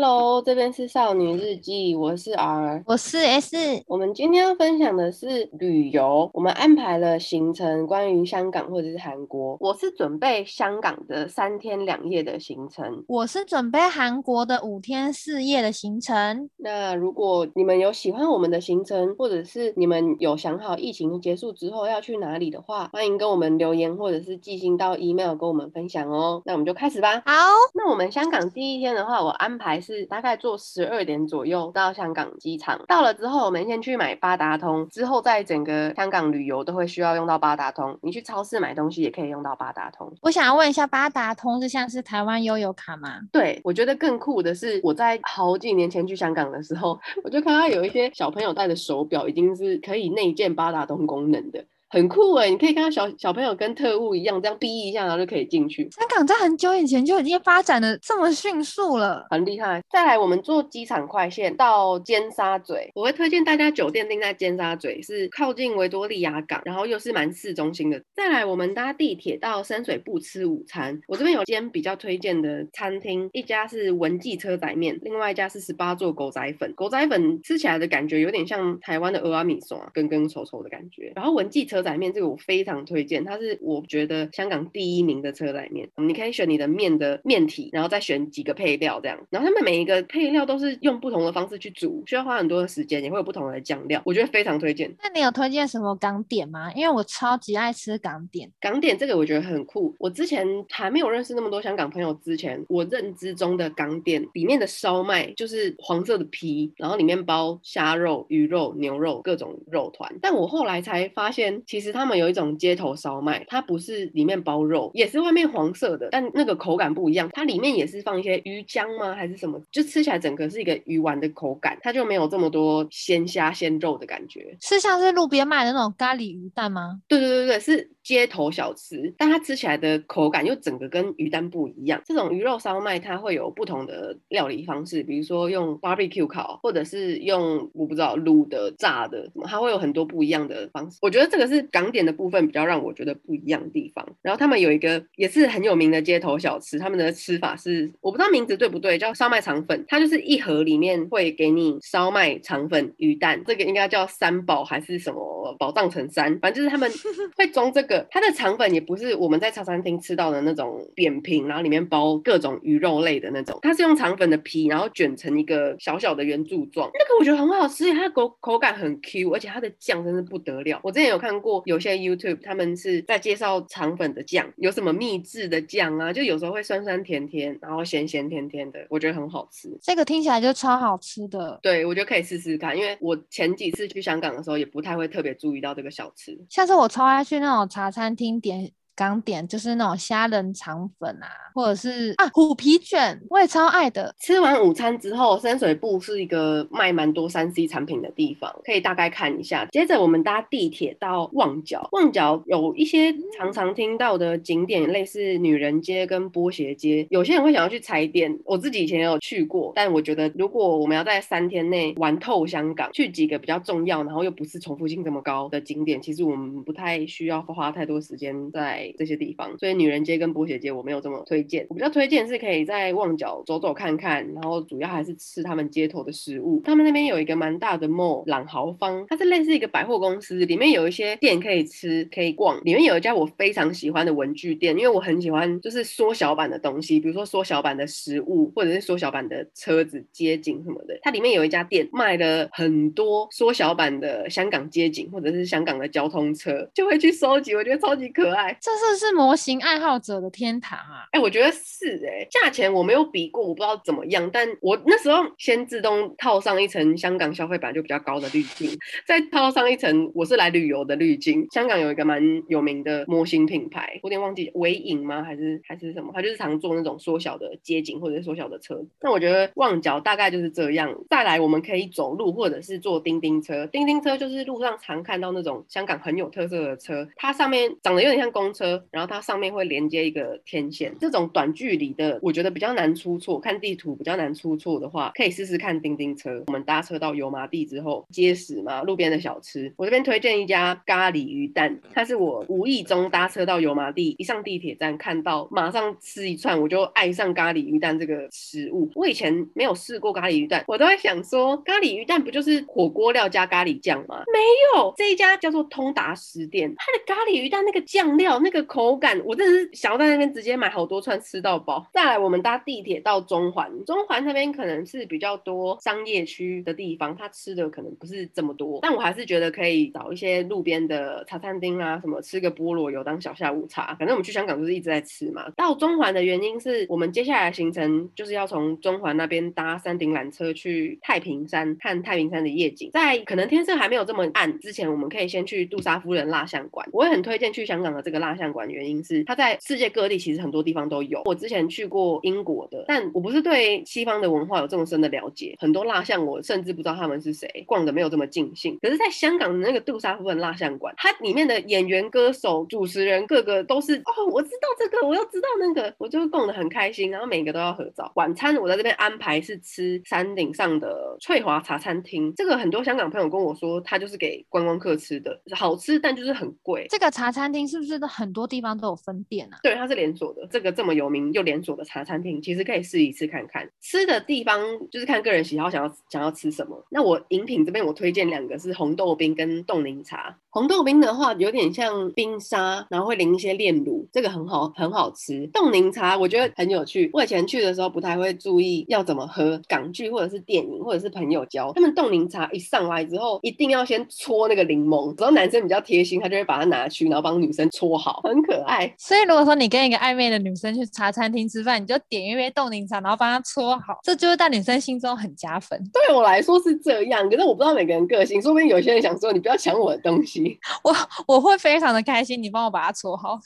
Hello，这边是少女日记，我是 R，我是 S。我们今天要分享的是旅游，我们安排了行程，关于香港或者是韩国。我是准备香港的三天两夜的行程，我是准备韩国的五天四夜的行程。那如果你们有喜欢我们的行程，或者是你们有想好疫情结束之后要去哪里的话，欢迎跟我们留言，或者是寄信到 email 跟我们分享哦。那我们就开始吧。好，那我们香港第一天的话，我安排是大概坐十二点左右到香港机场。到了之后，我们先去买八达通，之后在整个香港旅游都会需要用到八达通。你去超市买东西也可以用到八达通。我想要问一下，八达通是像是台湾悠游卡吗？对，我觉得更酷的是，我在好几年前去香港的时候，我就看到有一些小朋友戴的手表已经是可以内建八达通功能的。很酷哎，你可以看到小小朋友跟特务一样，这样逼一下，然后就可以进去。香港在很久以前就已经发展的这么迅速了，很厉害。再来，我们坐机场快线到尖沙咀，我会推荐大家酒店定在尖沙咀，是靠近维多利亚港，然后又是蛮市中心的。再来，我们搭地铁到深水埗吃午餐。我这边有间比较推荐的餐厅，一家是文记车仔面，另外一家是十八座狗仔粉。狗仔粉吃起来的感觉有点像台湾的蚵仔面线，根根稠稠的感觉。然后文记车。车仔面这个我非常推荐，它是我觉得香港第一名的车仔面。你可以选你的面的面体，然后再选几个配料这样。然后他们每一个配料都是用不同的方式去煮，需要花很多的时间，也会有不同的酱料，我觉得非常推荐。那你有推荐什么港点吗？因为我超级爱吃港点。港点这个我觉得很酷。我之前还没有认识那么多香港朋友之前，我认知中的港点里面的烧麦就是黄色的皮，然后里面包虾肉、鱼肉、牛肉各种肉团。但我后来才发现。其实他们有一种街头烧麦，它不是里面包肉，也是外面黄色的，但那个口感不一样。它里面也是放一些鱼浆吗？还是什么？就吃起来整个是一个鱼丸的口感，它就没有这么多鲜虾鲜肉的感觉。是像是路边卖的那种咖喱鱼蛋吗？对对对对，是街头小吃，但它吃起来的口感又整个跟鱼蛋不一样。这种鱼肉烧麦它会有不同的料理方式，比如说用 barbecue 烤，或者是用我不知道卤的、炸的，什么它会有很多不一样的方式。我觉得这个是。港点的部分比较让我觉得不一样的地方，然后他们有一个也是很有名的街头小吃，他们的吃法是我不知道名字对不对，叫烧麦肠粉，它就是一盒里面会给你烧麦肠粉、鱼蛋，这个应该叫三宝还是什么宝藏成山，反正就是他们 会装这个。它的肠粉也不是我们在茶餐厅吃到的那种扁平，然后里面包各种鱼肉类的那种，它是用肠粉的皮，然后卷成一个小小的圆柱状，那个我觉得很好吃，它的口口感很 Q，而且它的酱真是不得了。我之前有看过。有些 YouTube 他们是在介绍肠粉的酱，有什么秘制的酱啊？就有时候会酸酸甜甜，然后咸咸甜甜的，我觉得很好吃。这个听起来就超好吃的。对，我觉得可以试试看，因为我前几次去香港的时候也不太会特别注意到这个小吃。下次我超爱去那种茶餐厅点。港点就是那种虾仁肠粉啊，或者是啊虎皮卷，我也超爱的。吃完午餐之后，深水埗是一个卖蛮多三 C 产品的地方，可以大概看一下。接着我们搭地铁到旺角，旺角有一些常常听到的景点，类似女人街跟波鞋街。有些人会想要去踩点，我自己以前也有去过，但我觉得如果我们要在三天内玩透香港，去几个比较重要，然后又不是重复性这么高的景点，其实我们不太需要花太多时间在。这些地方，所以女人街跟波鞋街我没有这么推荐。我比较推荐是可以在旺角走走看看，然后主要还是吃他们街头的食物。他们那边有一个蛮大的 mall 朗豪坊，它是类似一个百货公司，里面有一些店可以吃可以逛。里面有一家我非常喜欢的文具店，因为我很喜欢就是缩小版的东西，比如说缩小版的食物，或者是缩小版的车子、街景什么的。它里面有一家店卖了很多缩小版的香港街景，或者是香港的交通车，就会去收集，我觉得超级可爱。这是是模型爱好者的天堂啊！哎、我觉得是哎、价钱我没有比过，我不知道怎么样。但我那时候先自动套上一层香港消费版就比较高的滤镜，再套上一层我是来旅游的滤镜。香港有一个蛮有名的模型品牌，我有点忘记微影吗？还是还是什么？他就是常做那种缩小的街景或者缩小的车。那我觉得旺角大概就是这样。再来，我们可以走路或者是坐叮叮车。叮叮车就是路上常看到那种香港很有特色的车，它上面长得有点像公车。车，然后它上面会连接一个天线。这种短距离的，我觉得比较难出错。看地图比较难出错的话，可以试试看叮叮车。我们搭车到油麻地之后，街食嘛，路边的小吃。我这边推荐一家咖喱鱼蛋，它是我无意中搭车到油麻地，一上地铁站看到，马上吃一串，我就爱上咖喱鱼蛋这个食物。我以前没有试过咖喱鱼蛋，我都在想说，咖喱鱼蛋不就是火锅料加咖喱酱吗？没有，这一家叫做通达食店，它的咖喱鱼蛋那个酱料那个口感，我真的是想要在那边直接买好多串吃到饱。再来，我们搭地铁到中环，中环那边可能是比较多商业区的地方，它吃的可能不是这么多，但我还是觉得可以找一些路边的茶餐厅啊，什么吃个菠萝油当小下午茶。反正我们去香港就是一直在吃嘛。到中环的原因是我们接下来行程就是要从中环那边搭山顶缆车去太平山看太平山的夜景。在可能天色还没有这么暗之前，我们可以先去杜莎夫人蜡像馆。我也很推荐去香港的这个蜡像馆，原因是它在世界各地其实很多地方都有。我之前去过英国的，但我不是对西方的文化有这么深的了解，很多蜡像我甚至不知道他们是谁，逛的没有这么尽兴。可是，在香港的那个杜莎夫人蜡像馆，它里面的演员、歌手、主持人，个个都是哦，我知道这个，我又知道那个，我就逛得很开心。然后每个都要合照。晚餐我在这边安排是吃山顶上的翠华茶餐厅，这个很多香港朋友跟我说，它就是给观光客吃的，好吃，但就是很贵。这个茶餐厅是不是都很很多地方都有分店啊？对，它是连锁的。这个这么有名又连锁的茶餐厅，其实可以试一次看看。吃的地方就是看个人喜好，想要想要吃什么。那我饮品这边我推荐两个是红豆冰跟冻柠茶。红豆冰的话有点像冰沙，然后会淋一些炼乳，这个很好很好吃。冻柠茶我觉得很有趣。我以前去的时候不太会注意要怎么喝，港剧或者是电影或者是朋友教，他们冻柠茶一上来之后一定要先搓那个柠檬，然后男生比较贴心，他就会把它拿去，然后帮女生搓好，很可爱。所以如果说你跟一个暧昧的女生去茶餐厅吃饭，你就点一杯冻柠茶，然后帮她搓好，这就是在女生心中很加分。对我来说是这样，可是我不知道每个人个性，说不定有些人想说你不要抢我的东西，我我会非常的开心，你帮我把它搓好。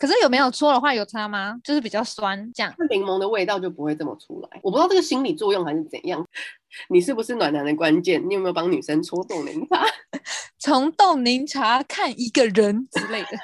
可是有没有搓的话有差吗？就是比较酸，这样柠檬的味道就不会这么出来。我不知道这个心理作用还是怎样。你是不是暖男的关键？你有没有帮女生搓冻柠茶？从冻柠茶看一个人之类的。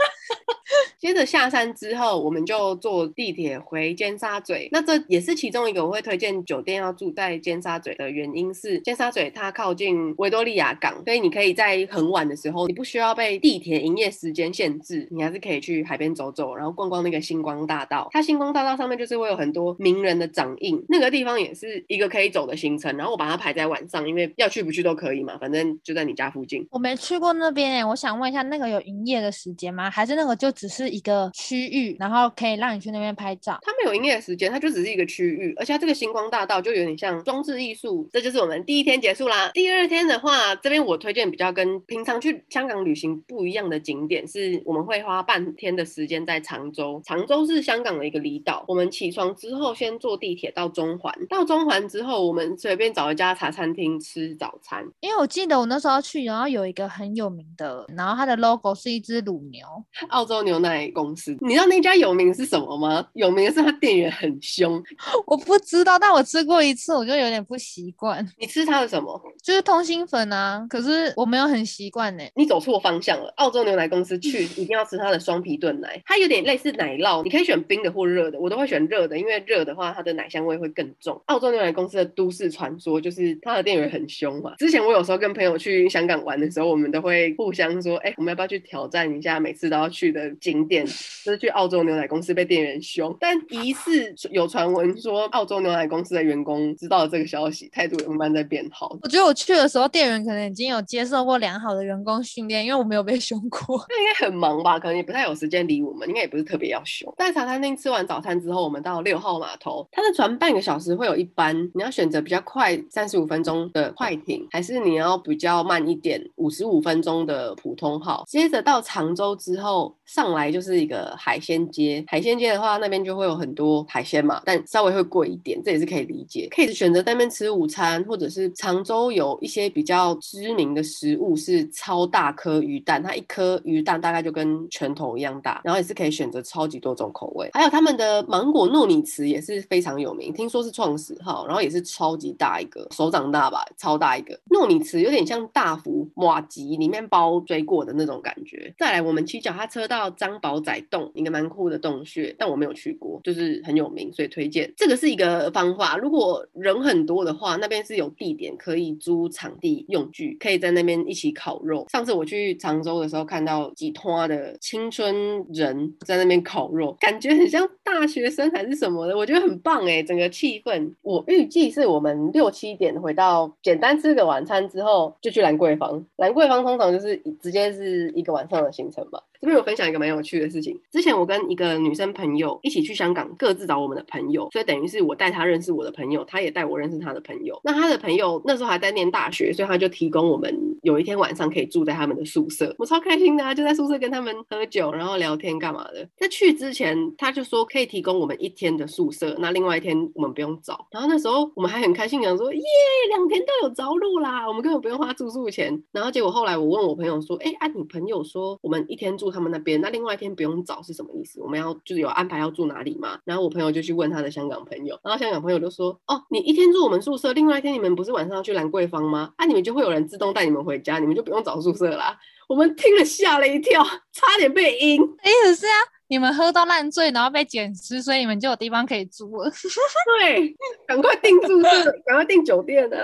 接着下山之后，我们就坐地铁回尖沙咀。那这也是其中一个我会推荐酒店要住在尖沙咀的原因是，尖沙咀它靠近维多利亚港，所以你可以在很晚的时候，你不需要被地铁营业时间限制，你还是可以去海边走走，然后逛逛那个星光大道。它星光大道上面就是会有很多名人的掌印，那个地方也是一个可以走的行程。然后我把它排在晚上，因为要去不去都可以嘛，反正就在你家附近。我没去过那边哎，我想问一下，那个有营业的时间吗？还是那个就只是一个区域，然后可以让你去那边拍照？它没有营业的时间，它就只是一个区域，而且它这个星光大道就有点像装置艺术。这就是我们第一天结束啦。第二天的话，这边我推荐比较跟平常去香港旅行不一样的景点，是我们会花半天的时间在常州。常州是香港的一个离岛。我们起床之后，先坐地铁到中环，到中环之后，我们随便找一家茶餐厅吃早餐。因为我记得我那时候去，然后有一个很有名的，然后它的 logo 是一只乳牛，澳洲牛奶公司。你知道那家有名是什么吗？有名的是它店员很凶。我不知道，但我吃过一次，我就有点不习惯。你吃它的什么？就是通心粉啊。可是我没有很习惯呢。你走错方向了。澳洲牛奶公司去一定要吃它的双皮炖奶，它有点类似奶酪，你可以选冰的或热的，我都会选热的，因为热的话它的奶香味会更重。澳洲牛奶公司的都市传说就是它的店员很凶嘛。之前我有时候跟朋友去香港玩的时候，我们都会互相说，哎、欸，我们要不要去挑战一下每次都要去的景点？就是去澳洲牛奶公司被店员凶，但疑似有传闻说澳洲牛奶公司的员工知道了这个消息，态度也慢慢在变好。我觉得我去的时候，店员可能已经有接受过良好的员工训练，因为我没有被凶过。那应该很忙吧？可能也不太有时间理我们，应该也不是特别要凶。在茶餐厅吃完早餐之后，我们到六号码头，它的船半个小时会有一班，你要选择比较快三十五分钟的快艇，还是你要比较慢一点五十五五分钟的普通号？接着到常州之后，上来就是一个海鲜街。海鲜街的话，那边就会有很多海鲜嘛，但稍微会贵一点，这也是可以理解。可以选择在那边吃午餐，或者是常州有一些比较知名的食物是超大颗鱼蛋，它一颗鱼蛋大概就跟拳头一样大，然后也是可以选择超级多种口味。还有他们的芒果糯米糍也是非常有名，听说是创始号，然后也是超级大一个，手掌大吧，超大一个糯米糍，有点像大福麻里面包追过的那种感觉。再来，我们骑脚踏车到张宝仔洞，一个蛮酷的洞穴，但我没有去过，就是很有名，所以推荐。这个是一个方法，如果人很多的话，那边是有地点可以租场地用具，可以在那边一起烤肉。上次我去常州的时候，看到几摊的青春人在那边烤肉，感觉很像大学生还是什么的，我觉得很棒哎，整个气氛。我预计是我们六七点回到，简单吃个晚餐之后，就去兰桂坊。兰桂坊通常就是直接是一个晚上的行程吧。这边有分享一个蛮有趣的事情。之前我跟一个女生朋友一起去香港，各自找我们的朋友，所以等于是我带她认识我的朋友，她也带我认识她的朋友。那她的朋友那时候还在念大学，所以她就提供我们有一天晚上可以住在他们的宿舍，我超开心的啊，就在宿舍跟他们喝酒，然后聊天干嘛的。在去之前，他就说可以提供我们一天的宿舍，那另外一天我们不用找。然后那时候我们还很开心，讲说耶，两天都有着落啦，我们根本不用花住宿钱。然后结果后来我问我朋友说，哎，啊你朋友说我们一天住他们那边，那另外一天不用找是什么意思？我们要就是有安排要住哪里吗？然后我朋友就去问他的香港朋友，然后香港朋友就说：“哦，你一天住我们宿舍，另外一天你们不是晚上要去兰桂坊吗？啊，你们就会有人自动带你们回家，你们就不用找宿舍啦。”我们听了吓了一跳，差点被阴。意思是啊，你们喝到烂醉，然后被捡尸，所以你们就有地方可以住了。对，赶快订宿舍，赶快订酒店呢。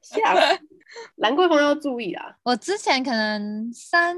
吓死！兰桂坊要注意啊。我之前可能三。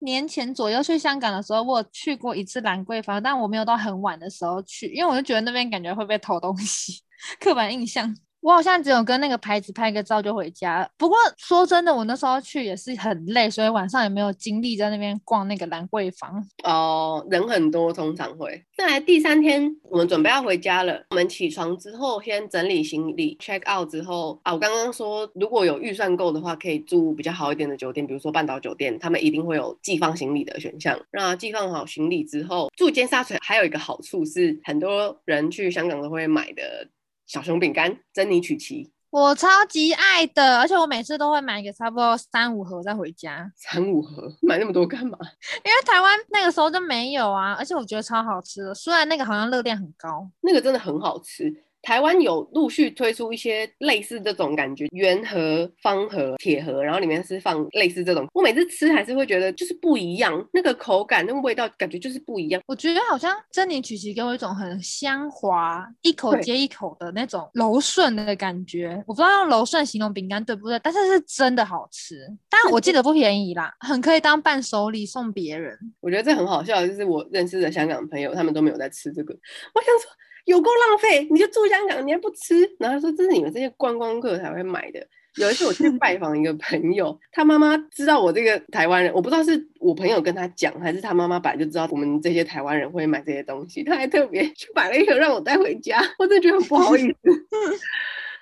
年前左右去香港的时候，我去过一次兰桂坊，但我没有到很晚的时候去，因为我就觉得那边感觉会被偷东西，刻板印象。我好像只有跟那个牌子拍个照就回家。不过说真的，我那时候去也是很累，所以晚上也没有精力在那边逛那个兰桂坊。哦，人很多，通常会。再来第三天，我们准备要回家了。我们起床之后，先整理行李，check out 之后啊，我刚刚说如果有预算够的话，可以住比较好一点的酒店，比如说半岛酒店，他们一定会有寄放行李的选项。那寄放好行李之后，住尖沙咀还有一个好处是，很多人去香港都会买的。小熊饼干，珍妮曲奇，我超级爱的，而且我每次都会买个差不多三五盒再回家。三五盒，买那么多干嘛？因为台湾那个时候就没有啊，而且我觉得超好吃的，虽然那个好像热量很高，那个真的很好吃。台湾有陆续推出一些类似这种感觉，圆盒、方盒、铁盒，然后里面是放类似这种。我每次吃还是会觉得就是不一样，那个口感、那个味道感觉就是不一样。我觉得好像珍妮曲奇给我一种很香滑，一口接一口的那种柔顺的感觉。我不知道用柔顺形容饼干对不对，但是是真的好吃。但我记得不便宜啦，很可以当伴手礼送别人。我觉得这很好笑，就是我认识的香港朋友，他们都没有在吃这个。我想说。有够浪费！你就住香港，你还不吃？然后他说这是你们这些观光客才会买的。有一次我去拜访一个朋友，他妈妈知道我这个台湾人，我不知道是我朋友跟他讲，还是他妈妈本来就知道我们这些台湾人会买这些东西，他还特别去买了一盒让我带回家，我真的觉得很不好意思。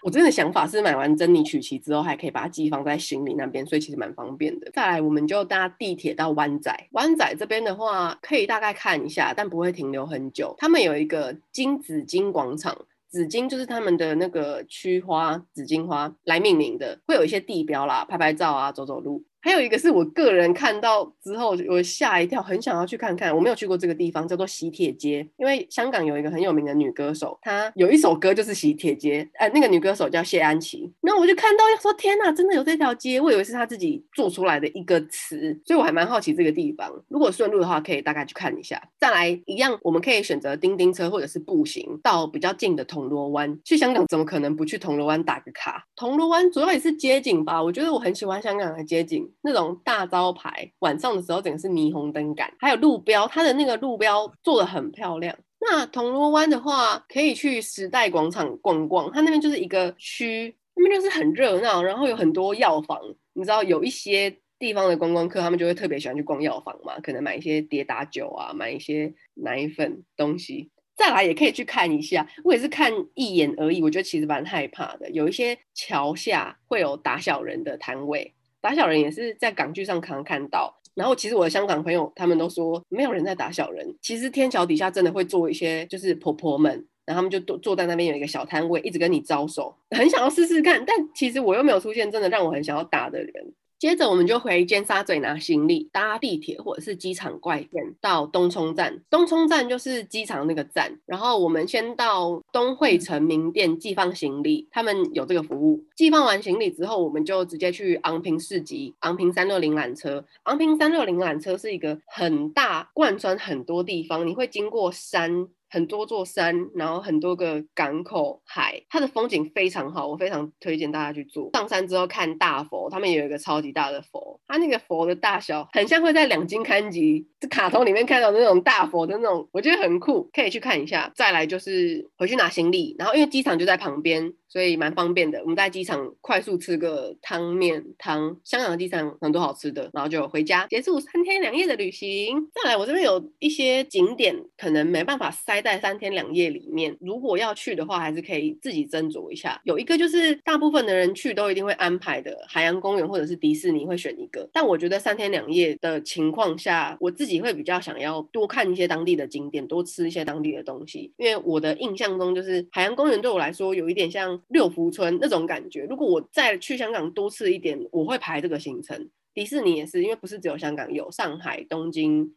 我真的想法是买完珍妮曲奇之后，还可以把它寄放在行李那边，所以其实蛮方便的。再来，我们就搭地铁到湾仔。湾仔这边的话，可以大概看一下，但不会停留很久。他们有一个金紫荆广场，紫荆就是他们的那个区花，紫荆花来命名的，会有一些地标啦，拍拍照啊，走走路。还有一个是我个人看到之后我吓一跳，很想要去看看。我没有去过这个地方，叫做喜帖街。因为香港有一个很有名的女歌手，她有一首歌就是喜帖街。呃，那个女歌手叫谢安琪。那我就看到，说天哪，真的有这条街？我以为是她自己做出来的一个词，所以我还蛮好奇这个地方。如果顺路的话，可以大概去看一下。再来一样，我们可以选择叮叮车或者是步行到比较近的铜锣湾。去香港怎么可能不去铜锣湾打个卡？铜锣湾主要也是街景吧。我觉得我很喜欢香港的街景。那种大招牌，晚上的时候整个是霓虹灯感，还有路标，它的那个路标做的很漂亮。那铜锣湾的话，可以去时代广场逛逛，它那边就是一个区，那边就是很热闹，然后有很多药房。你知道有一些地方的观光客，他们就会特别喜欢去逛药房嘛，可能买一些跌打酒啊，买一些奶粉东西。再来也可以去看一下，我也是看一眼而已，我觉得其实蛮害怕的。有一些桥下会有打小人的摊位。打小人也是在港剧上常看到，然后其实我的香港朋友他们都说没有人在打小人，其实天桥底下真的会坐一些就是婆婆们，然后他们就坐坐在那边有一个小摊位，一直跟你招手，很想要试试看，但其实我又没有出现真的让我很想要打的人。接着我们就回尖沙咀拿行李，搭地铁或者是机场怪线到东涌站。东涌站就是机场那个站，然后我们先到东荟城名店寄放行李，他们有这个服务。寄放完行李之后，我们就直接去昂坪市集，昂坪三六零缆车。昂坪三六零缆车是一个很大，贯穿很多地方，你会经过山。很多座山，然后很多个港口、海，它的风景非常好，我非常推荐大家去住。上山之后看大佛，他们也有一个超级大的佛，它那个佛的大小很像会在两金看集这卡通里面看到的那种大佛的那种，我觉得很酷，可以去看一下。再来就是回去拿行李，然后因为机场就在旁边。所以蛮方便的，我们在机场快速吃个汤面汤，香港的机场很多好吃的，然后就回家结束三天两夜的旅行。再来，我这边有一些景点可能没办法塞在三天两夜里面，如果要去的话，还是可以自己斟酌一下。有一个就是大部分的人去都一定会安排的海洋公园或者是迪士尼会选一个，但我觉得三天两夜的情况下，我自己会比较想要多看一些当地的景点，多吃一些当地的东西，因为我的印象中就是海洋公园对我来说有一点像。六福村那种感觉，如果我再去香港多次一点，我会排这个行程。迪士尼也是，因为不是只有香港有，上海、东京，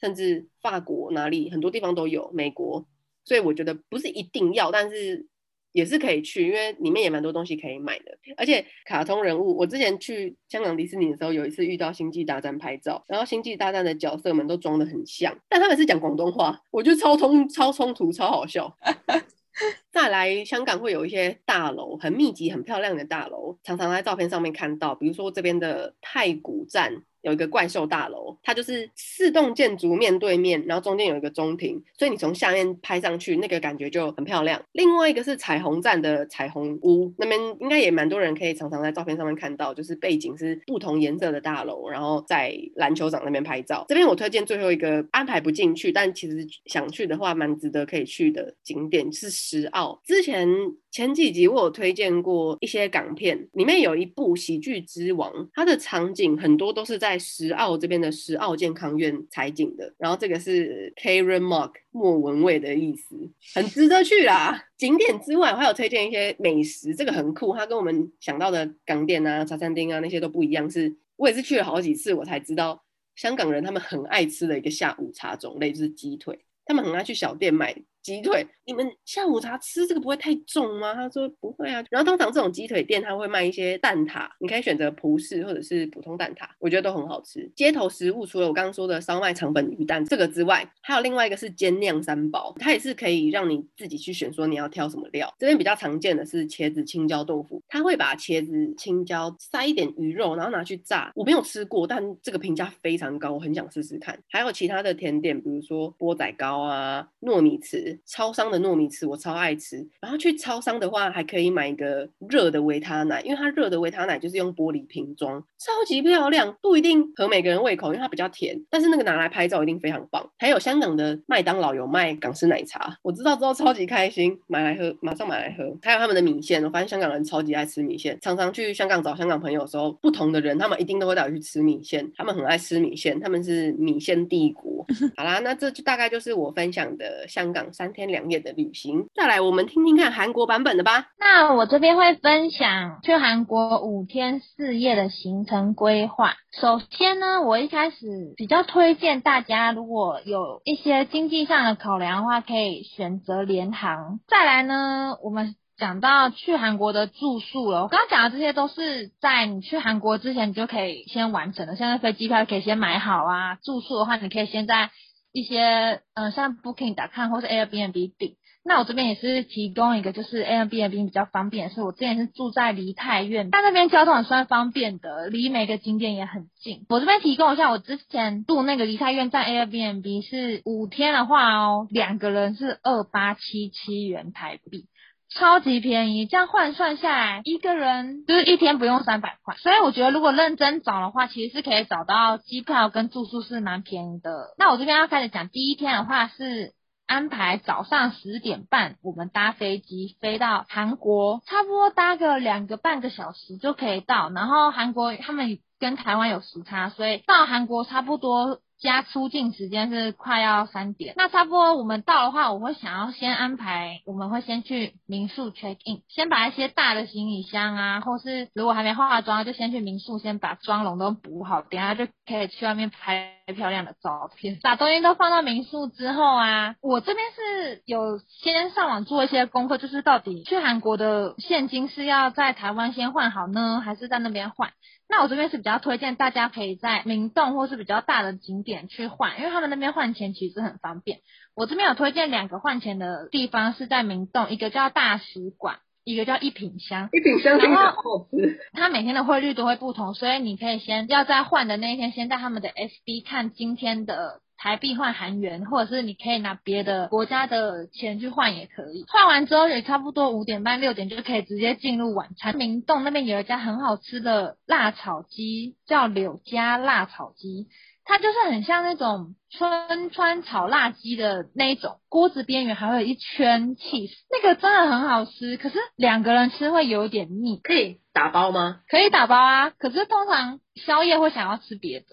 甚至法国哪里很多地方都有，美国，所以我觉得不是一定要，但是也是可以去，因为里面也蛮多东西可以买的。而且卡通人物，我之前去香港迪士尼的时候，有一次遇到星际大战拍照，然后星际大战的角色们都装得很像，但他们是讲广东话，我觉得超冲超冲突，超好笑。再来，香港会有一些大楼，很密集、很漂亮的大楼，常常在照片上面看到，比如说这边的太古站。有一个怪兽大楼，它就是四栋建筑面对面，然后中间有一个中庭，所以你从下面拍上去，那个感觉就很漂亮。另外一个是彩虹站的彩虹屋，那边应该也蛮多人可以常常在照片上面看到，就是背景是不同颜色的大楼，然后在篮球场那边拍照。这边我推荐最后一个安排不进去，但其实想去的话蛮值得可以去的景点是石澳。之前前几集我有推荐过一些港片，里面有一部《喜剧之王》，它的场景很多都是在在石澳这边的石澳健康院采景的。然后这个是 Karen Mark 莫文蔚的意思，很值得去啦。景点之外，我还有推荐一些美食，这个很酷。它跟我们想到的港店啊、茶餐厅啊那些都不一样，是我也是去了好几次，我才知道香港人他们很爱吃的一个下午茶种类就是鸡腿，他们很爱去小店买。鸡腿，你们下午茶吃这个不会太重吗？他说不会啊。然后通常这种鸡腿店他会卖一些蛋挞，你可以选择葡式或者是普通蛋挞，我觉得都很好吃。街头食物除了我刚刚说的烧卖肠粉鱼蛋这个之外，还有另外一个是煎酿三宝，它也是可以让你自己去选说你要挑什么料。这边比较常见的是茄子青椒豆腐，他会把茄子青椒塞一点鱼肉，然后拿去炸。我没有吃过，但这个评价非常高，我很想试试看。还有其他的甜点，比如说钵仔糕啊、糯米糍。超商的糯米糍我超爱吃，然后去超商的话还可以买一个热的维他奶，因为它热的维他奶就是用玻璃瓶装，超级漂亮，不一定合每个人胃口，因为它比较甜，但是那个拿来拍照一定非常棒。还有香港的麦当劳有卖港式奶茶，我知道之后超级开心，买来喝，马上买来喝。还有他们的米线，我发现香港人超级爱吃米线，常常去香港找香港朋友的时候，不同的人他们一定都会带我去吃米线，他们很爱吃米线，他们是米线帝国。好啦，那这就大概就是我分享的香港三天两夜的旅行。再来，我们听听看韩国版本的吧。那我这边会分享去韩国五天四夜的行程规划。首先呢，我一开始比较推荐大家，如果有一些经济上的考量的话，可以选择联航。再来呢，我们讲到去韩国的住宿了。我刚刚讲的这些都是在你去韩国之前你就可以先完成的，现在飞机票可以先买好啊。住宿的话，你可以先在。一些嗯、像 Booking 打看或是 Airbnb 订，那我这边也是提供一个，就是 Airbnb 比较方便所以，我之前是住在梨泰院，但那边交通也算方便的，离每个景点也很近。我这边提供一下，我之前住那个梨泰院在 Airbnb 是五天的话哦，两个人是二八七七元台币。超级便宜，这样换算下来，一个人就是一天不用三百块。所以我觉得，如果认真找的话，其实是可以找到机票跟住宿是蛮便宜的。那我这边要开始讲，第一天的话是安排早上十点半，我们搭飞机飞到韩国，差不多搭个两个半个小时就可以到。然后韩国他们跟台湾有时差，所以到韩国差不多。家出境时间是快要三点，那差不多我们到的话，我会想要先安排，我们会先去民宿 check in，先把一些大的行李箱啊，或是如果还没化妆，就先去民宿先把妆容都补好，等下就可以去外面拍漂亮的照片。把东西都放到民宿之后啊，我这边是有先上网做一些功课，就是到底去韩国的现金是要在台湾先换好呢，还是在那边换？那我这边是比较推荐大家可以在明洞或是比较大的景点去换，因为他们那边换钱其实很方便。我这边有推荐两个换钱的地方是在明洞，一个叫大使馆，一个叫一品香。一品香听起来好好吃。它每天的汇率都会不同，所以你可以先要在换的那一天，先在他们的 SB 看今天的。台币换韩元，或者是你可以拿别的国家的钱去换也可以。换完之后也差不多五点半六点就可以直接进入晚餐。明洞那边有一家很好吃的辣炒鸡，叫柳家辣炒鸡。它就是很像那种春川炒辣鸡的那一种，锅子边缘还会有一圈起司，那个真的很好吃。可是两个人吃会有点腻，可以打包吗？可以打包啊。可是通常宵夜会想要吃别的。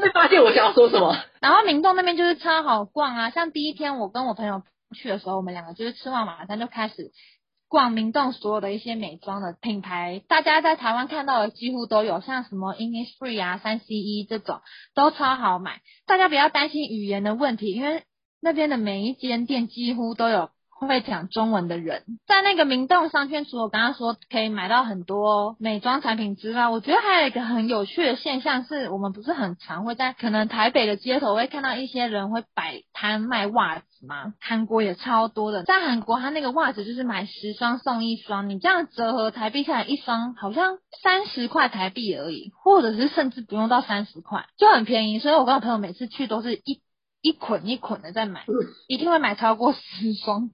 会发现我想要说什么？然后明洞那边就是超好逛啊，像第一天我跟我朋友去的时候，我们两个就是吃完晚餐就开始。逛明洞所有的一些美妆的品牌，大家在台湾看到的几乎都有，像什么 Innisfree 啊、三 CE 这种都超好买。大家不要担心语言的问题，因为那边的每一间店几乎都有。会讲中文的人，在那个明洞商圈，除了我刚刚说可以买到很多美妆产品之外，我觉得还有一个很有趣的现象是，我们不是很常会在可能台北的街头会看到一些人会摆摊卖袜子吗？韩国也超多的，在韩国他那个袜子就是买十双送一双，你这样折合台币下来一双好像三十块台币而已，或者是甚至不用到三十块，就很便宜。所以我跟我朋友每次去都是一一捆一捆的在买，一定会买超过十双。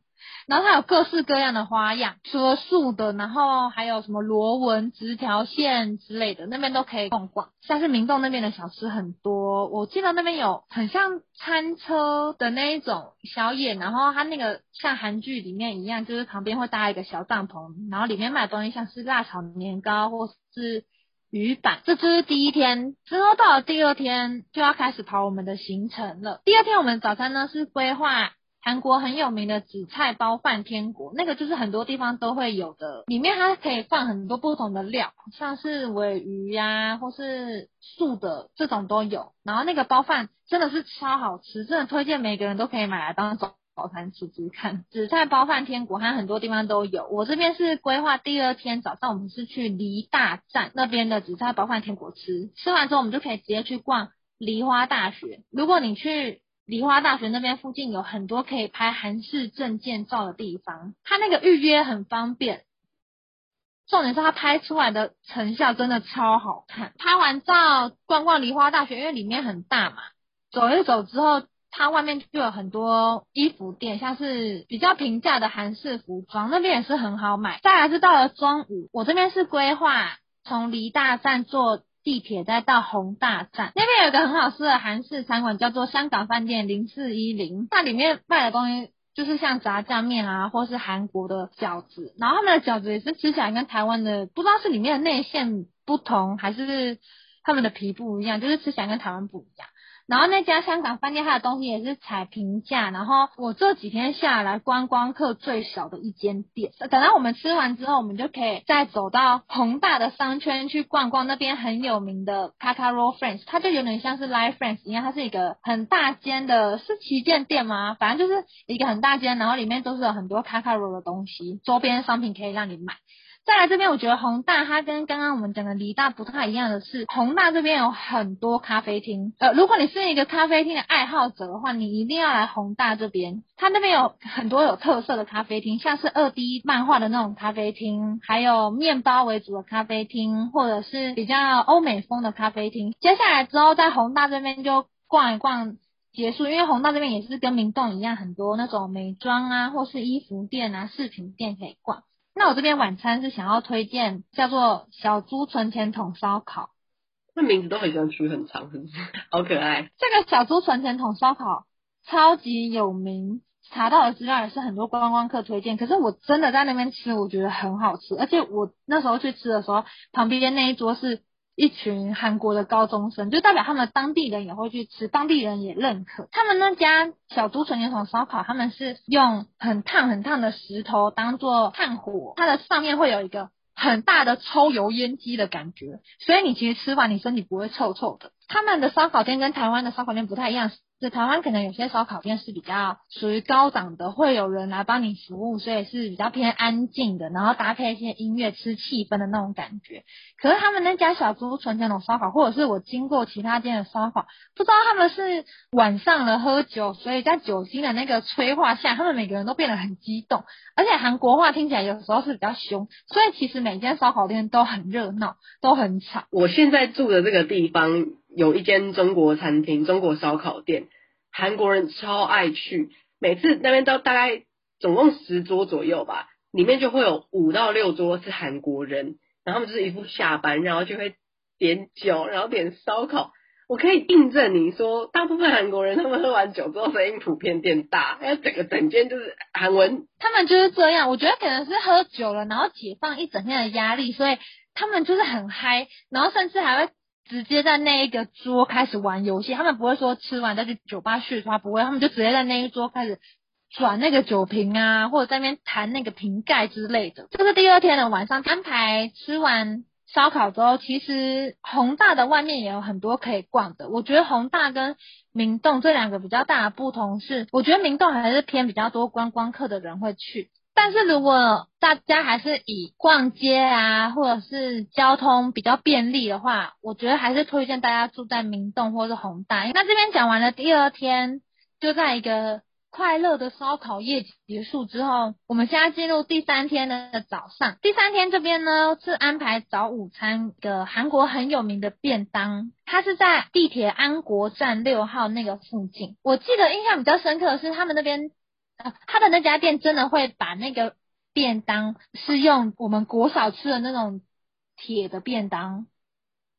然后它有各式各样的花样，除了素的，然后还有什么螺纹、直条线之类的，那边都可以逛逛。像是明洞那边的小吃很多，我记得那边有很像餐车的那一种小野，然后它那个像韩剧里面一样，就是旁边会搭一个小帐篷，然后里面卖的东西像是辣炒年糕或是鱼板。这就是第一天，之后到了第二天就要开始跑我们的行程了。第二天我们早餐呢是规划。韩国很有名的紫菜包饭天国，那个就是很多地方都会有的，里面它可以放很多不同的料，像是鮪鱼呀、或是素的这种都有。然后那个包饭真的是超好吃，真的推荐每个人都可以买来当早早餐吃吃看。紫菜包饭天国它很多地方都有，我这边是规划第二天早上我们是去梨大站那边的紫菜包饭天国吃，吃完之后我们就可以直接去逛梨花大学。如果你去。梨花大学那边附近有很多可以拍韩式证件照的地方，它那个预约很方便。重点是它拍出来的成效真的超好看。拍完照逛逛梨花大学，因为里面很大嘛，走一走之后，它外面就有很多衣服店，像是比较平价的韩式服装，那边也是很好买。再来是到了中午，我这边是规划从梨大站坐。地铁再到宏大站，那边有个很好吃的韩式餐馆，叫做香港饭店零四一零。那里面卖的东西就是像炸酱面啊，或是韩国的饺子。然后他们的饺子也是吃起来跟台湾的，不知道是里面的内馅不同，还是他们的皮不一样，就是吃起来跟台湾不一样。然后那家香港饭店，它的东西也是采平价。然后我这几天下来，观光客最少的一间店。等到我们吃完之后，我们就可以再走到宏大的商圈去逛逛那边很有名的 Cakarol Friends，它就有点像是 Live Friends 一样，它是一个很大间的，是旗舰店吗？反正就是一个很大间，然后里面都是有很多 Cakarol 的东西，周边商品可以让你买。再来这边，我觉得宏大它跟刚刚我们讲的梨大不太一样的是，宏大这边有很多咖啡厅。呃，如果你是一个咖啡厅的爱好者的话，你一定要来宏大这边。它那边有很多有特色的咖啡厅，像是二 D 漫画的那种咖啡厅，还有面包为主的咖啡厅，或者是比较欧美风的咖啡厅。接下来之后在宏大这边就逛一逛结束，因为宏大这边也是跟明洞一样，很多那种美妆啊，或是衣服店啊、饰品店可以逛。那我这边晚餐是想要推荐叫做小猪存钱筒烧烤，那名字都很像取很长，是不是？好可爱。这个小猪存钱筒烧烤超级有名，查到的资料也是很多观光客推荐。可是我真的在那边吃，我觉得很好吃，而且我那时候去吃的时候，旁边那一桌是一群韩国的高中生，就代表他们当地人也会去吃，当地人也认可。他们那家小猪纯牛桶烧烤，他们是用很烫很烫的石头当做炭火，它的上面会有一个很大的抽油烟机的感觉，所以你其实吃完你身体不会臭臭的。他们的烧烤店跟台湾的烧烤店不太一样。是台湾可能有些烧烤店是比较属于高档的，会有人来帮你服务，所以是比较偏安静的，然后搭配一些音乐吃气氛的那种感觉。可是他们那家小猪纯田的烧烤，或者是我经过其他店的烧烤，不知道他们是晚上了喝酒，所以在酒精的那个催化下，他们每个人都变得很激动，而且韩国话听起来有时候是比较凶，所以其实每间烧烤店都很热闹，都很吵。我现在住的这个地方。有一间中国餐厅，中国烧烤店，韩国人超爱去，每次那边都大概总共十桌左右吧，里面就会有五到六桌是韩国人，然后他们就是一副下班，然后就会点酒，然后点烧烤。我可以印证你说，大部分韩国人他们喝完酒之后声音普遍变大，因为整个整间就是韩文。他们就是这样，我觉得可能是喝酒了，然后解放一整天的压力，所以他们就是很嗨，然后甚至还会。直接在那一个桌开始玩游戏，他们不会说吃完再去酒吧续他，不会，他们就直接在那一桌开始转那个酒瓶啊，或者在那边弹那个瓶盖之类的。这个第二天的晚上安排吃完烧烤之后，其实宏大的外面也有很多可以逛的。我觉得宏大跟明洞这两个比较大的不同是，我觉得明洞还是偏比较多观光客的人会去。但是如果大家还是以逛街啊，或者是交通比较便利的话，我觉得还是推荐大家住在明洞或是弘大。那这边讲完了第二天，就在一个快乐的烧烤夜结束之后，我们现在进入第三天的早上。第三天这边呢是安排早午餐的韩国很有名的便当，它是在地铁安国站六号那个附近。我记得印象比较深刻的是他们那边。他的那家店真的会把那个便当是用我们国小吃的那种铁的便当，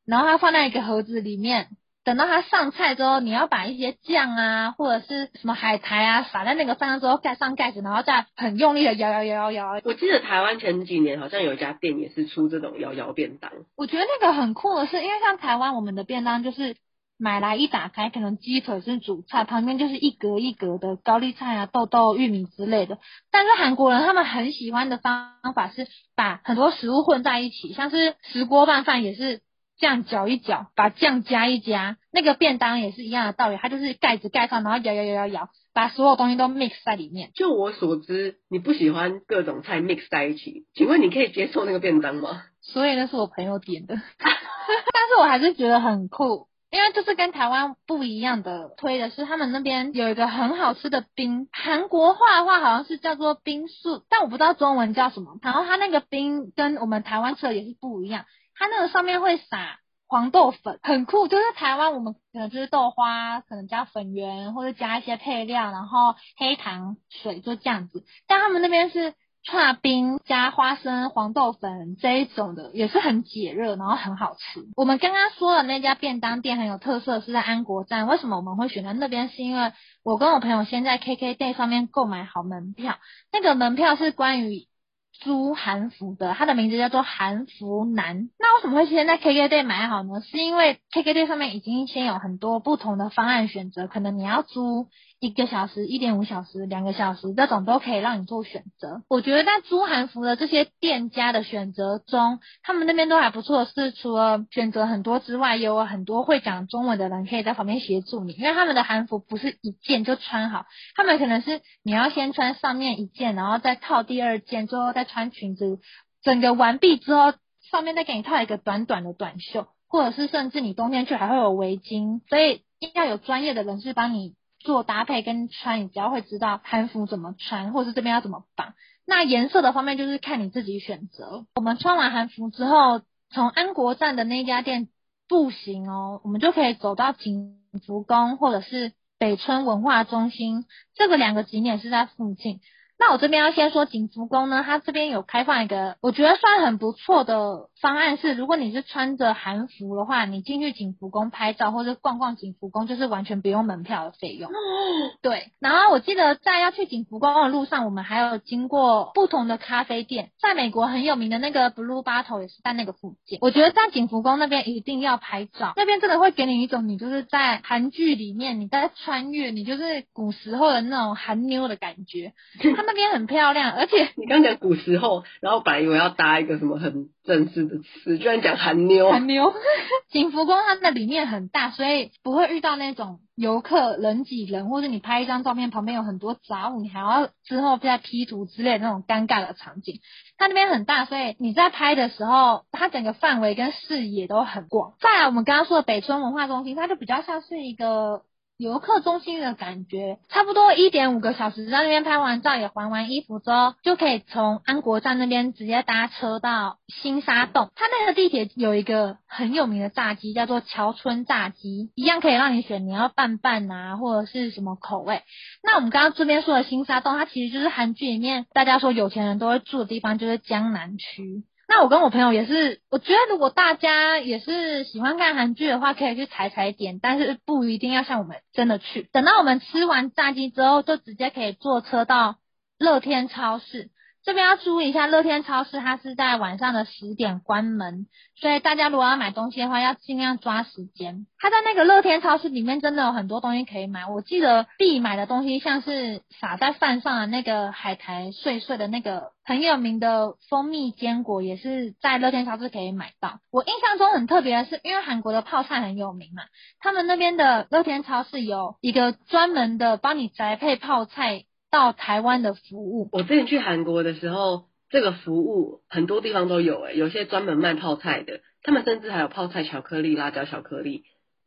然后他放在一个盒子里面，等到他上菜之后，你要把一些酱啊或者是什么海苔啊撒在那个饭上之后盖上盖子，然后再很用力的摇摇摇摇摇。我记得台湾前几年好像有一家店也是出这种摇摇便当。我觉得那个很酷的是，因为像台湾我们的便当就是。买来一打开，可能鸡腿是主菜，旁边就是一格一格的高丽菜啊、豆豆、玉米之类的。但是韩国人他们很喜欢的方法是把很多食物混在一起，像是石锅拌饭也是这样搅一搅，把酱加一加。那个便当也是一样的道理，它就是盖子盖上，然后摇摇摇摇摇，把所有东西都 mix 在里面。就我所知，你不喜欢各种菜 mix 在一起，请问你可以接受那个便当吗？所以那是我朋友点的，但是我还是觉得很酷。因为这是跟台湾不一样的，推的是他们那边有一个很好吃的冰，韩国话的话好像是叫做冰素，但我不知道中文叫什么。然后它那个冰跟我们台湾吃的也是不一样，它那个上面会撒黄豆粉，很酷。就是台湾我们可能就是豆花，可能加粉圆或者加一些配料，然后黑糖水就这样子，但他们那边是。剉冰加花生、黄豆粉这一种的也是很解热，然后很好吃。我们刚刚说的那家便当店很有特色，是在安国站。为什么我们会选在那边？是因为我跟我朋友先在 KKday 上面购买好门票，那个门票是关于租韩服的，它的名字叫做韩服男。那为什么会先在 KKday 买好呢？是因为 KKday 上面已经先有很多不同的方案选择，可能你要租。一个小时、一点五小时、两个小时，这种都可以让你做选择。我觉得在租韩服的这些店家的选择中，他们那边都还不错。是除了选择很多之外，也有很多会讲中文的人可以在旁边协助你。因为他们的韩服不是一件就穿好，他们可能是你要先穿上面一件，然后再套第二件，最后再穿裙子。整个完毕之后，上面再给你套一个短短的短袖，或者是甚至你冬天去还会有围巾。所以要有专业的人士帮你。做搭配跟穿，你只要会知道韩服怎么穿，或是这边要怎么绑。那颜色的方面就是看你自己选择。我们穿完韩服之后，从安国站的那家店步行哦，我们就可以走到景福宫或者是北村文化中心，这个两个景点是在附近。那我这边要先说景福宫呢，它这边有开放一个我觉得算很不错的方案是，如果你是穿着韩服的话，你进去景福宫拍照或者逛逛景福宫，就是完全不用门票的费用。对，然后我记得在要去景福宫的路上，我们还有经过不同的咖啡店，在美国很有名的那个 Blue Bottle 也是在那个附近。我觉得在景福宫那边一定要拍照，那边真的会给你一种你就是在韩剧里面你在穿越，你就是古时候的那种韩妞的感觉。它那边很漂亮，而且你刚讲古时候，然后本来以为要搭一个什么很正式的词，居然讲韩妞。韩妞，景福宫它那里面很大，所以不会遇到那种游客人挤人，或者你拍一张照片旁边有很多杂物，你还要之后再 P 图之类的那种尴尬的场景。它那边很大，所以你在拍的时候，它整个范围跟视野都很广。再来，我们刚刚说的北村文化中心，它就比较像是一个。游客中心的感觉，差不多一点五个小时在那边拍完照，也还完衣服之后，就可以从安国站那边直接搭车到新沙洞。它那个地铁有一个很有名的炸鸡，叫做桥村炸鸡，一样可以让你选你要拌拌啊，或者是什么口味。那我们刚刚这边说的新沙洞，它其实就是韩剧里面大家说有钱人都会住的地方，就是江南区。那我跟我朋友也是，我觉得如果大家也是喜欢看韩剧的话，可以去踩踩点，但是不一定要像我们真的去。等到我们吃完炸鸡之后，就直接可以坐车到乐天超市。这边要注意一下，乐天超市它是在晚上的十点关门，所以大家如果要买东西的话，要尽量抓时间。它在那个乐天超市里面真的有很多东西可以买，我记得必买的东西像是撒在饭上的那个海苔碎碎的那个很有名的蜂蜜坚果，也是在乐天超市可以买到。我印象中很特别的是，因为韩国的泡菜很有名嘛，他们那边的乐天超市有一个专门的帮你宅配泡菜。到台湾的服务，我之前去韩国的时候，这个服务很多地方都有诶，有些专门卖泡菜的，他们甚至还有泡菜巧克力、辣椒巧克力，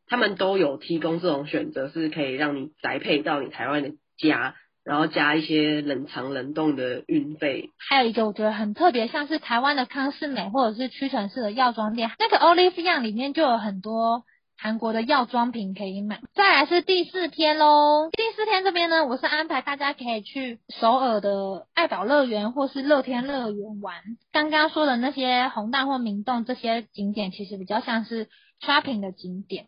他们都有提供这种选择，是可以让你宅配到你台湾的家，然后加一些冷藏冷冻的运费。还有一个我觉得很特别，像是台湾的康是美或者是屈臣氏的药妆店，那个 Olive Young 里面就有很多。韩国的药妆品可以买，再来是第四天喽。第四天这边呢，我是安排大家可以去首尔的爱宝乐园或是乐天乐园玩。刚刚说的那些宏大或明洞这些景点，其实比较像是 shopping 的景点。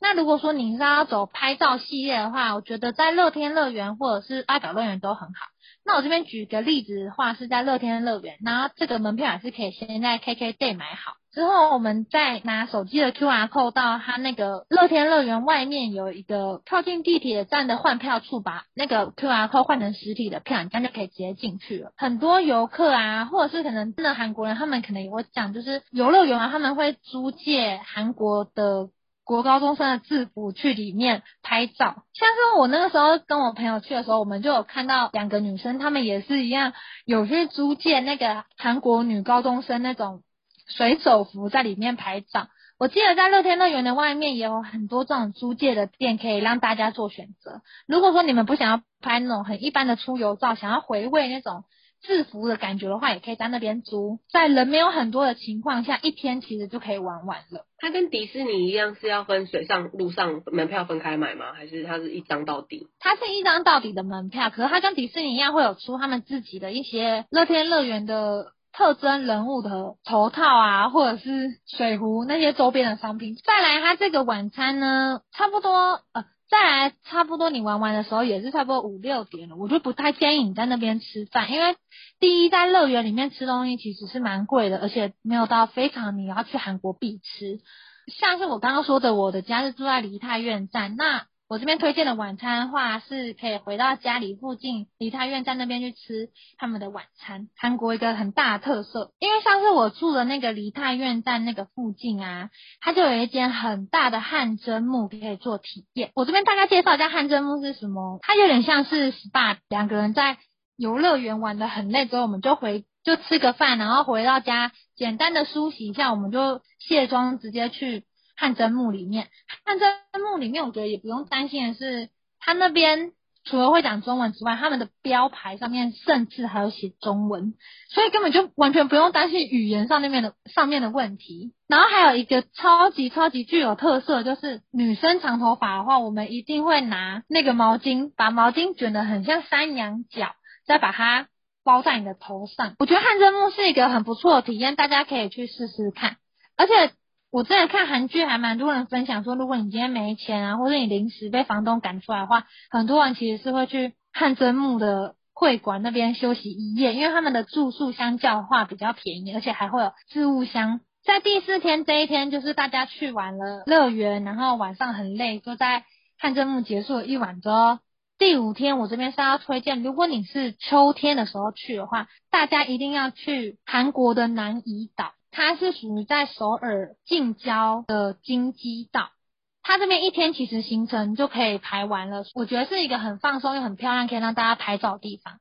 那如果说你是要走拍照系列的话，我觉得在乐天乐园或者是爱宝乐园都很好。那我这边举个例子的话，是在乐天乐园，然后这个门票也是可以先在 KKday 买好。之后，我们再拿手机的 QR 码到它那个乐天乐园外面有一个靠近地铁站的换票处，把那个 QR 码换成实体的票，你这样就可以直接进去了。很多游客啊，或者是可能真的韩国人，他们可能也会讲，就是游乐园啊，他们会租借韩国的国高中生的制服去里面拍照。像是我那个时候跟我朋友去的时候，我们就有看到两个女生，她们也是一样有去租借那个韩国女高中生那种。水手服在里面拍照，我记得在乐天乐园的外面也有很多这种租借的店，可以让大家做选择。如果说你们不想要拍那种很一般的出游照，想要回味那种制服的感觉的话，也可以在那边租。在人没有很多的情况下，一天其实就可以玩完了。它跟迪士尼一样是要分水上、路上门票分开买吗？还是它是一张到底？它是一张到底的门票，可是它跟迪士尼一样会有出他们自己的一些乐天乐园的。特征人物的头套啊，或者是水壶那些周边的商品。再来，它这个晚餐呢，差不多呃，再来差不多你玩完的时候也是差不多五六点了，我就不太建议你在那边吃饭，因为第一在乐园里面吃东西其实是蛮贵的，而且没有到非常你要去韩国必吃。像是我刚刚说的，我的家是住在梨泰院站，那。我这边推荐的晚餐的话，是可以回到家里附近梨泰院站那边去吃他们的晚餐。韩国一个很大的特色，因为上次我住的那个梨泰院站那个附近啊，它就有一间很大的汗蒸木可以做体验。我这边大概介绍一下汗蒸木是什么，它有点像是 SPA，两个人在游乐园玩得很累之后，我们就回就吃个饭，然后回到家简单的梳洗一下，我们就卸妆直接去。汗蒸幕里面，汗蒸幕里面，我觉得也不用担心的是，他那边除了会讲中文之外，他们的标牌上面甚至还有写中文，所以根本就完全不用担心语言上面的上面的问题。然后还有一个超级超级具有特色，就是女生长头发的话，我们一定会拿那个毛巾，把毛巾卷得很像山羊角。再把它包在你的头上。我觉得汗蒸幕是一个很不错的体验，大家可以去试试看。而且我之前看韩剧，还蛮多人分享说，如果你今天没钱啊，或者你临时被房东赶出来的话，很多人其实是会去汗蒸幕的会馆那边休息一夜，因为他们的住宿相较的话比较便宜，而且还会有置物箱。在第四天这一天，就是大家去完了乐园，然后晚上很累，就在汗蒸幕结束了一晚之后，第五天我这边是要推荐，如果你是秋天的时候去的话，大家一定要去韩国的南怡岛，它是属于在首尔近郊的京畿道，它这边一天其实行程就可以排完了，我觉得是一个很放松又很漂亮，可以让大家拍照的地方。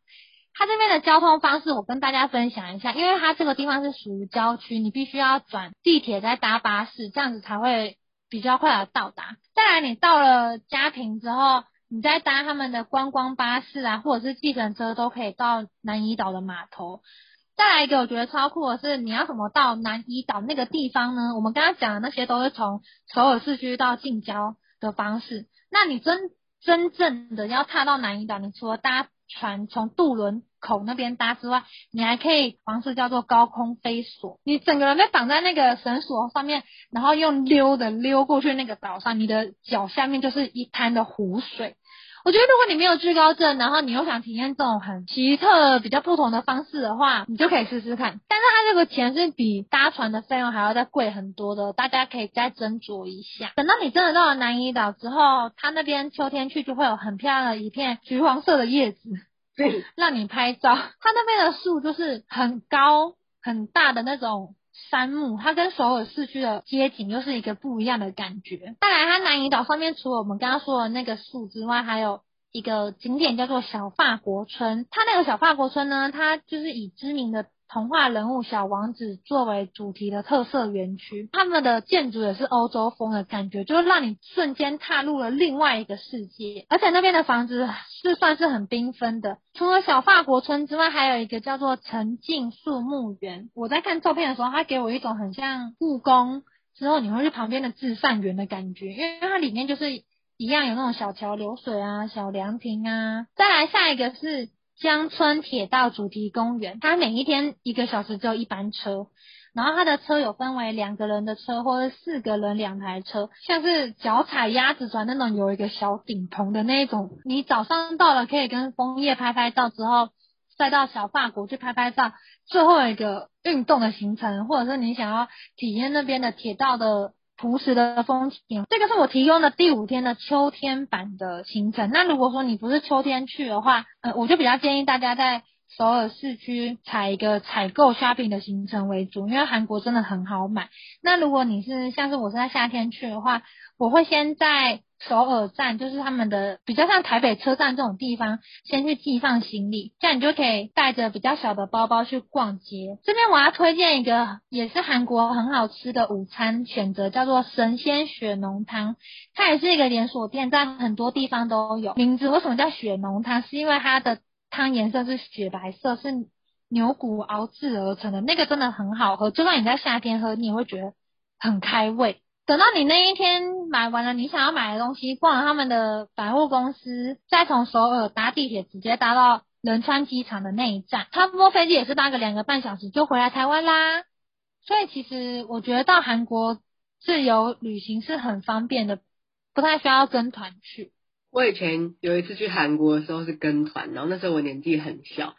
它这边的交通方式，我跟大家分享一下，因为它这个地方是属于郊区，你必须要转地铁再搭巴士，这样子才会比较快的到达。再来，你到了家庭之后，你再搭他们的观光巴士啊，或者是计程车，都可以到南怡岛的码头。再来一个，我觉得超酷的是，你要怎么到南怡岛那个地方呢？我们刚刚讲的那些都是从首尔市区到近郊的方式，那你真真正的要踏到南怡岛，你除了搭船从渡轮口那边搭之外，你还可以方式叫做高空飞索，你整个人被绑在那个绳索上面，然后用溜的溜过去那个岛上，你的脚下面就是一滩的湖水。我觉得如果你没有惧高症，然后你又想体验这种很奇特、比较不同的方式的话，你就可以试试看。但是它这个钱是比搭船的费用还要再贵很多的，大家可以再斟酌一下。等到你真的到了南怡岛之后，它那边秋天去就会有很漂亮的一片橘黄色的叶子，对，让你拍照。它那边的树就是很高很大的那种。山木，它跟首尔市区的街景又是一个不一样的感觉。再来，它南怡岛上面除了我们刚刚说的那个树之外，还有一个景点叫做小法国村。它那个小法国村呢，它就是以知名的。童话人物小王子作为主题的特色园区，他们的建筑也是欧洲风的感觉，就是让你瞬间踏入了另外一个世界。而且那边的房子是算是很缤纷的，除了小法国村之外，还有一个叫做沉浸树木园。我在看照片的时候，它给我一种很像故宫之后你会去旁边的至善园的感觉，因为它里面就是一样有那种小桥流水啊、小凉亭啊。再来下一个是。江村铁道主题公园，它每一天一个小时只有一班车，然后它的车有分为两个人的车或者四个人两台车，像是脚踩鸭子船那种有一个小顶棚的那一种。你早上到了可以跟枫叶拍拍照，之后再到小法国去拍拍照，最后一个运动的行程，或者是你想要体验那边的铁道的。朴实的风景，这个是我提供的第五天的秋天版的行程。那如果说你不是秋天去的话，呃，我就比较建议大家在首尔市区采一个采购 shopping 的行程为主，因为韩国真的很好买。那如果你是像是我是在夏天去的话，我会先在。首尔站就是他们的比较像台北车站这种地方，先去寄放行李，这样你就可以带着比较小的包包去逛街。这边我要推荐一个也是韩国很好吃的午餐选择，叫做神仙雪浓汤，它也是一个连锁店，在很多地方都有。名字为什么叫雪浓汤？是因为它的汤颜色是雪白色，是牛骨熬制而成的，那个真的很好喝，就算你在夏天喝，你也会觉得很开胃。等到你那一天买完了你想要买的东西，逛了他们的百货公司，再从首尔搭地铁直接搭到仁川机场的那一站，差不多飞机也是搭个两个半小时就回来台湾啦。所以其实我觉得到韩国自由旅行是很方便的，不太需要跟团去。我以前有一次去韩国的时候是跟团，然后那时候我年纪很小，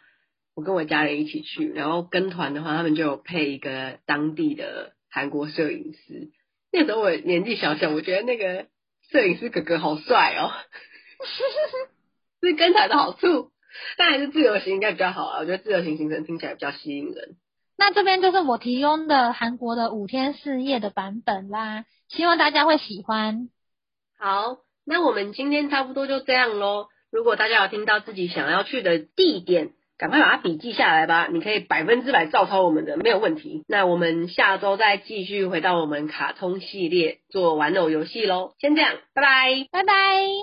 我跟我家人一起去，然后跟团的话，他们就有配一个当地的韩国摄影师。那时候我年纪小小，我觉得那个摄影师哥哥好帅哦，是跟团的好处，但还是自由行应该比较好啊。我觉得自由行行程听起来比较吸引人。那这边就是我提供的韩国的五天四夜的版本啦，希望大家会喜欢。好，那我们今天差不多就这样喽。如果大家有听到自己想要去的地点，赶快把它笔记下来吧，你可以百分之百照抄我们的，没有问题。那我们下周再继续回到我们卡通系列做玩偶游戏喽。先这样，拜拜，拜拜。